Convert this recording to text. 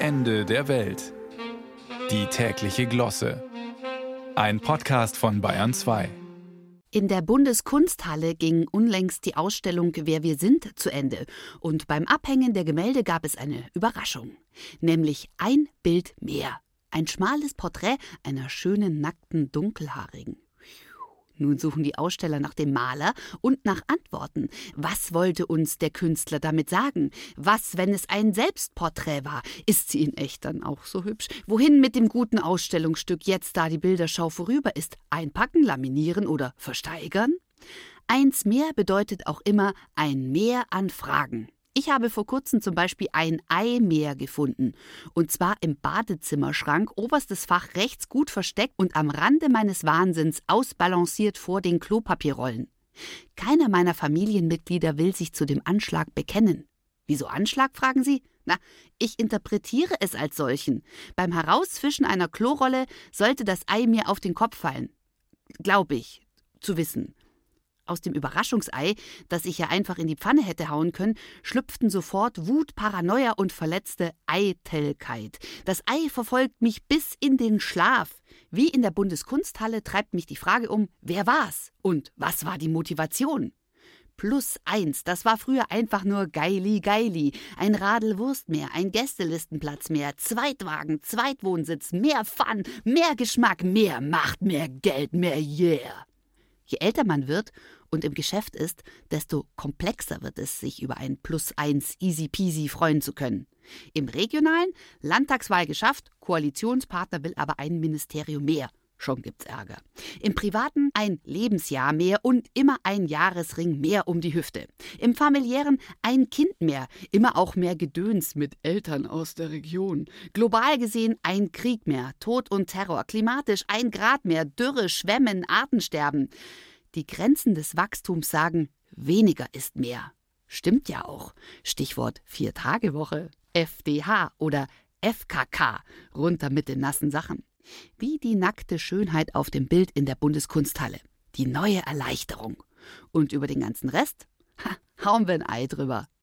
Ende der Welt. Die tägliche Glosse. Ein Podcast von Bayern 2. In der Bundeskunsthalle ging unlängst die Ausstellung Wer wir sind zu Ende. Und beim Abhängen der Gemälde gab es eine Überraschung. Nämlich ein Bild mehr. Ein schmales Porträt einer schönen, nackten Dunkelhaarigen. Nun suchen die Aussteller nach dem Maler und nach Antworten. Was wollte uns der Künstler damit sagen? Was, wenn es ein Selbstporträt war? Ist sie in echt dann auch so hübsch? Wohin mit dem guten Ausstellungsstück jetzt, da die Bilderschau vorüber ist? Einpacken, laminieren oder versteigern? Eins mehr bedeutet auch immer ein Mehr an Fragen. Ich habe vor kurzem zum Beispiel ein Eimeer gefunden. Und zwar im Badezimmerschrank, oberstes Fach rechts gut versteckt und am Rande meines Wahnsinns ausbalanciert vor den Klopapierrollen. Keiner meiner Familienmitglieder will sich zu dem Anschlag bekennen. Wieso Anschlag, fragen Sie? Na, ich interpretiere es als solchen. Beim Herausfischen einer Klorolle sollte das Ei mir auf den Kopf fallen. Glaube ich, zu wissen. Aus dem Überraschungsei, das ich ja einfach in die Pfanne hätte hauen können, schlüpften sofort Wut, Paranoia und verletzte Eitelkeit. Das Ei verfolgt mich bis in den Schlaf. Wie in der Bundeskunsthalle treibt mich die Frage um, wer war's und was war die Motivation? Plus eins, das war früher einfach nur Geili Geili. Ein Radelwurst mehr, ein Gästelistenplatz mehr, Zweitwagen, Zweitwohnsitz, mehr Fun, mehr Geschmack, mehr Macht, mehr Geld, mehr Yeah. Je älter man wird und im Geschäft ist, desto komplexer wird es, sich über ein Plus eins easy peasy freuen zu können. Im regionalen Landtagswahl geschafft, Koalitionspartner will aber ein Ministerium mehr. Schon gibt's Ärger. Im Privaten ein Lebensjahr mehr und immer ein Jahresring mehr um die Hüfte. Im familiären ein Kind mehr, immer auch mehr Gedöns mit Eltern aus der Region. Global gesehen ein Krieg mehr, Tod und Terror. Klimatisch ein Grad mehr, Dürre, Schwemmen, Artensterben. Die Grenzen des Wachstums sagen, weniger ist mehr. Stimmt ja auch. Stichwort Vier-Tage-Woche, FDH oder FKK, runter mit den nassen Sachen. Wie die nackte Schönheit auf dem Bild in der Bundeskunsthalle. Die neue Erleichterung. Und über den ganzen Rest? Ha, hauen wir ein Ei drüber.